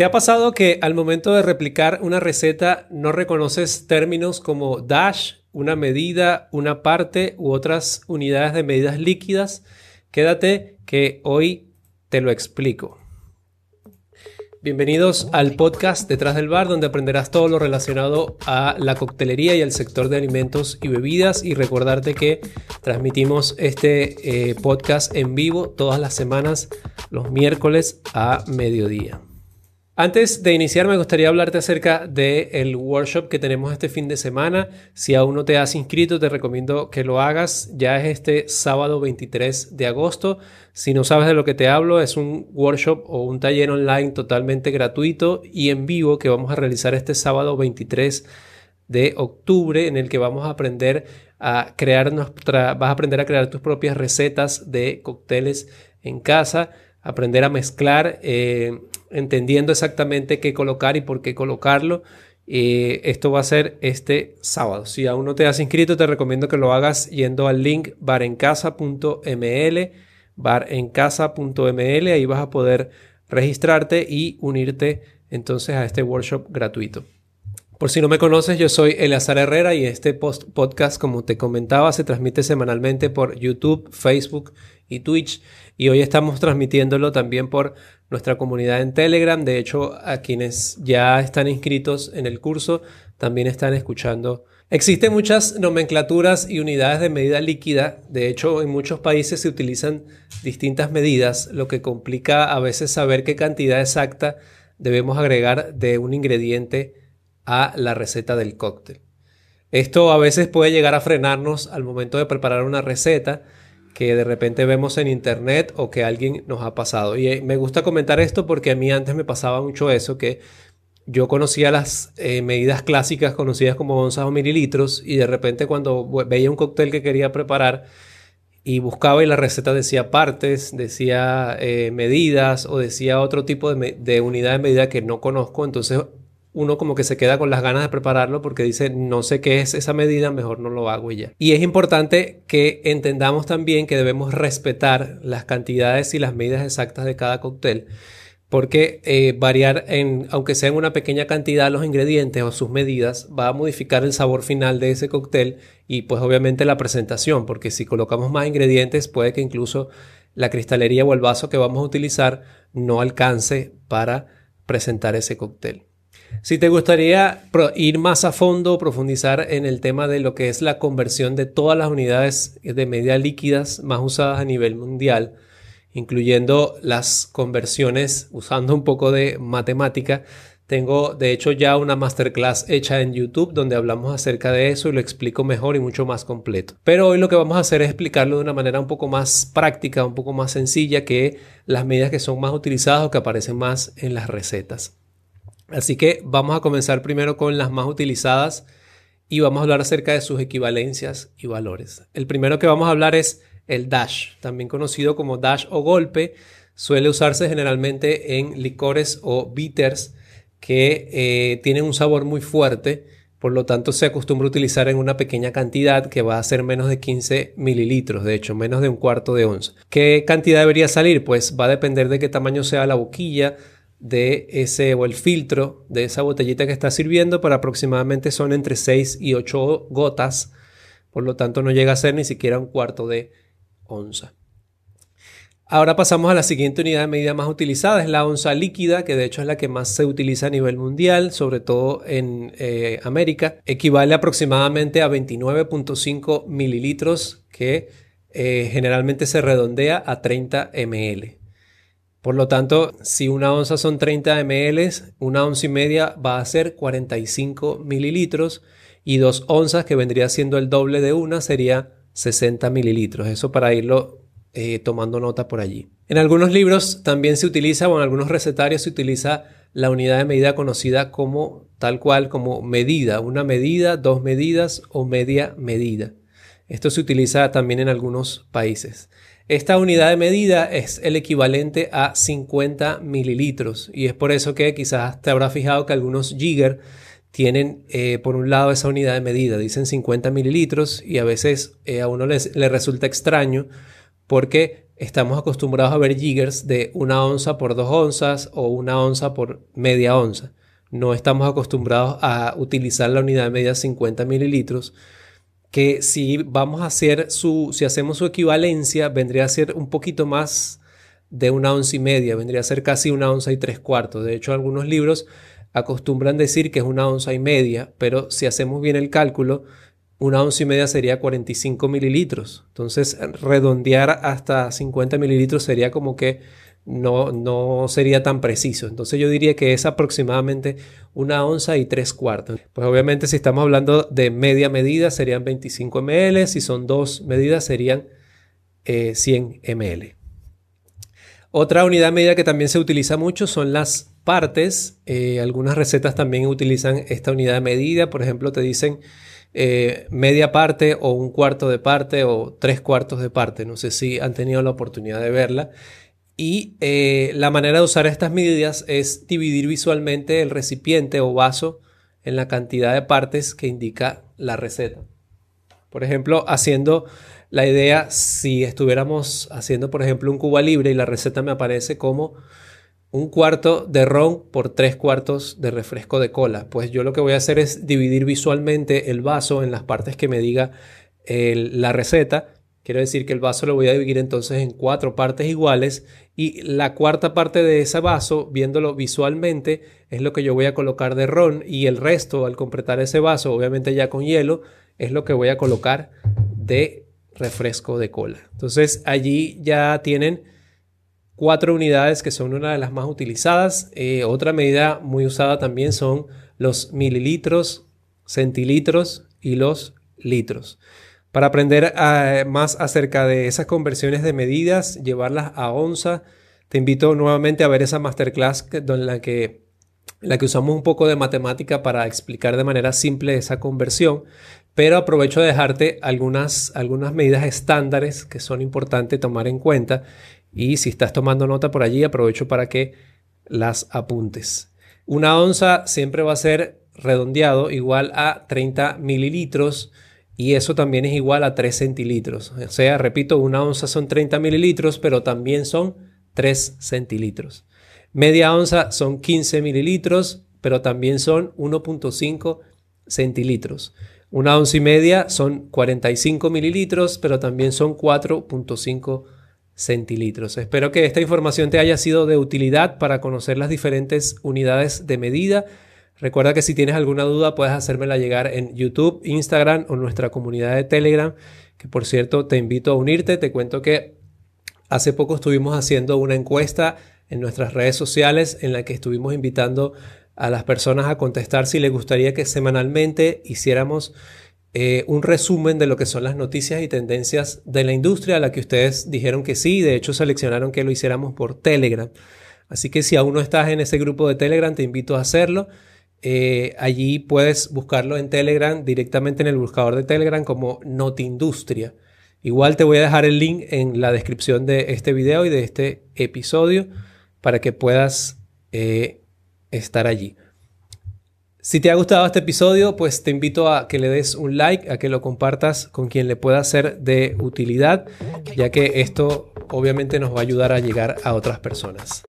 ¿Te ha pasado que al momento de replicar una receta no reconoces términos como dash, una medida, una parte u otras unidades de medidas líquidas? Quédate que hoy te lo explico. Bienvenidos al podcast Detrás del Bar, donde aprenderás todo lo relacionado a la coctelería y al sector de alimentos y bebidas. Y recordarte que transmitimos este eh, podcast en vivo todas las semanas, los miércoles a mediodía. Antes de iniciar me gustaría hablarte acerca del workshop que tenemos este fin de semana. Si aún no te has inscrito te recomiendo que lo hagas. Ya es este sábado 23 de agosto. Si no sabes de lo que te hablo, es un workshop o un taller online totalmente gratuito y en vivo que vamos a realizar este sábado 23 de octubre en el que vamos a aprender a crear nuestra, vas a aprender a crear tus propias recetas de cócteles en casa, aprender a mezclar. Eh, entendiendo exactamente qué colocar y por qué colocarlo. Eh, esto va a ser este sábado. Si aún no te has inscrito, te recomiendo que lo hagas yendo al link barencasa.ml, barencasa.ml, ahí vas a poder registrarte y unirte entonces a este workshop gratuito. Por si no me conoces, yo soy Eleazar Herrera y este podcast, como te comentaba, se transmite semanalmente por YouTube, Facebook y Twitch. Y hoy estamos transmitiéndolo también por nuestra comunidad en Telegram. De hecho, a quienes ya están inscritos en el curso también están escuchando. Existen muchas nomenclaturas y unidades de medida líquida. De hecho, en muchos países se utilizan distintas medidas, lo que complica a veces saber qué cantidad exacta debemos agregar de un ingrediente a la receta del cóctel. Esto a veces puede llegar a frenarnos al momento de preparar una receta que de repente vemos en internet o que alguien nos ha pasado. Y eh, me gusta comentar esto porque a mí antes me pasaba mucho eso, que yo conocía las eh, medidas clásicas conocidas como onzas o mililitros y de repente cuando veía un cóctel que quería preparar y buscaba y la receta decía partes, decía eh, medidas o decía otro tipo de, de unidad de medida que no conozco, entonces uno como que se queda con las ganas de prepararlo porque dice, no sé qué es esa medida, mejor no lo hago y ya. Y es importante que entendamos también que debemos respetar las cantidades y las medidas exactas de cada cóctel, porque eh, variar, en, aunque sea en una pequeña cantidad los ingredientes o sus medidas, va a modificar el sabor final de ese cóctel y pues obviamente la presentación, porque si colocamos más ingredientes puede que incluso la cristalería o el vaso que vamos a utilizar no alcance para presentar ese cóctel. Si te gustaría ir más a fondo, profundizar en el tema de lo que es la conversión de todas las unidades de medida líquidas más usadas a nivel mundial, incluyendo las conversiones usando un poco de matemática, tengo de hecho ya una masterclass hecha en YouTube donde hablamos acerca de eso y lo explico mejor y mucho más completo. Pero hoy lo que vamos a hacer es explicarlo de una manera un poco más práctica, un poco más sencilla que las medidas que son más utilizadas o que aparecen más en las recetas. Así que vamos a comenzar primero con las más utilizadas y vamos a hablar acerca de sus equivalencias y valores. El primero que vamos a hablar es el dash, también conocido como dash o golpe. Suele usarse generalmente en licores o bitters que eh, tienen un sabor muy fuerte, por lo tanto se acostumbra a utilizar en una pequeña cantidad que va a ser menos de 15 mililitros, de hecho menos de un cuarto de onza. ¿Qué cantidad debería salir? Pues va a depender de qué tamaño sea la boquilla, de ese o el filtro de esa botellita que está sirviendo, pero aproximadamente son entre 6 y 8 gotas, por lo tanto no llega a ser ni siquiera un cuarto de onza. Ahora pasamos a la siguiente unidad de medida más utilizada, es la onza líquida, que de hecho es la que más se utiliza a nivel mundial, sobre todo en eh, América. Equivale aproximadamente a 29.5 mililitros, que eh, generalmente se redondea a 30 ml. Por lo tanto, si una onza son 30 ml, una onza y media va a ser 45 mililitros y dos onzas, que vendría siendo el doble de una, sería 60 mililitros. Eso para irlo eh, tomando nota por allí. En algunos libros también se utiliza, o en algunos recetarios se utiliza la unidad de medida conocida como tal cual, como medida, una medida, dos medidas o media medida. Esto se utiliza también en algunos países. Esta unidad de medida es el equivalente a 50 mililitros y es por eso que quizás te habrá fijado que algunos Jigger tienen eh, por un lado esa unidad de medida, dicen 50 mililitros y a veces eh, a uno le resulta extraño porque estamos acostumbrados a ver jiggers de una onza por dos onzas o una onza por media onza. No estamos acostumbrados a utilizar la unidad de medida 50 mililitros, que si vamos a hacer su, si hacemos su equivalencia, vendría a ser un poquito más de una onza y media, vendría a ser casi una onza y tres cuartos. De hecho, algunos libros acostumbran decir que es una onza y media, pero si hacemos bien el cálculo, una onza y media sería 45 mililitros. Entonces, redondear hasta 50 mililitros sería como que no, no sería tan preciso. Entonces, yo diría que es aproximadamente una onza y tres cuartos. Pues obviamente, si estamos hablando de media medida, serían 25 ml. Si son dos medidas, serían 100 eh, ml. Otra unidad medida que también se utiliza mucho son las partes. Eh, algunas recetas también utilizan esta unidad de medida. Por ejemplo, te dicen eh, media parte o un cuarto de parte o tres cuartos de parte. No sé si han tenido la oportunidad de verla. Y eh, la manera de usar estas medidas es dividir visualmente el recipiente o vaso en la cantidad de partes que indica la receta. Por ejemplo, haciendo la idea, si estuviéramos haciendo, por ejemplo, un cuba libre y la receta me aparece como un cuarto de ron por tres cuartos de refresco de cola. Pues yo lo que voy a hacer es dividir visualmente el vaso en las partes que me diga la receta. Quiero decir que el vaso lo voy a dividir entonces en cuatro partes iguales y la cuarta parte de ese vaso, viéndolo visualmente, es lo que yo voy a colocar de ron y el resto, al completar ese vaso, obviamente ya con hielo, es lo que voy a colocar de refresco de cola. Entonces allí ya tienen cuatro unidades que son una de las más utilizadas. Eh, otra medida muy usada también son los mililitros, centilitros y los litros. Para aprender eh, más acerca de esas conversiones de medidas, llevarlas a onza, te invito nuevamente a ver esa masterclass en la que, usamos un poco de matemática para explicar de manera simple esa conversión, pero aprovecho de dejarte algunas, algunas medidas estándares que son importantes tomar en cuenta y si estás tomando nota por allí, aprovecho para que las apuntes. Una onza siempre va a ser redondeado igual a 30 mililitros y eso también es igual a 3 centilitros. O sea, repito, una onza son 30 mililitros, pero también son 3 centilitros. Media onza son 15 mililitros, pero también son 1.5 centilitros. Una onza y media son 45 mililitros, pero también son 4.5 centilitros. Espero que esta información te haya sido de utilidad para conocer las diferentes unidades de medida. Recuerda que si tienes alguna duda puedes hacérmela llegar en YouTube, Instagram o nuestra comunidad de Telegram, que por cierto te invito a unirte. Te cuento que hace poco estuvimos haciendo una encuesta en nuestras redes sociales en la que estuvimos invitando a las personas a contestar si les gustaría que semanalmente hiciéramos eh, un resumen de lo que son las noticias y tendencias de la industria a la que ustedes dijeron que sí, de hecho seleccionaron que lo hiciéramos por Telegram. Así que si aún no estás en ese grupo de Telegram, te invito a hacerlo. Eh, allí puedes buscarlo en Telegram, directamente en el buscador de Telegram como Notindustria. Igual te voy a dejar el link en la descripción de este video y de este episodio para que puedas eh, estar allí. Si te ha gustado este episodio, pues te invito a que le des un like, a que lo compartas con quien le pueda ser de utilidad, ya que esto obviamente nos va a ayudar a llegar a otras personas.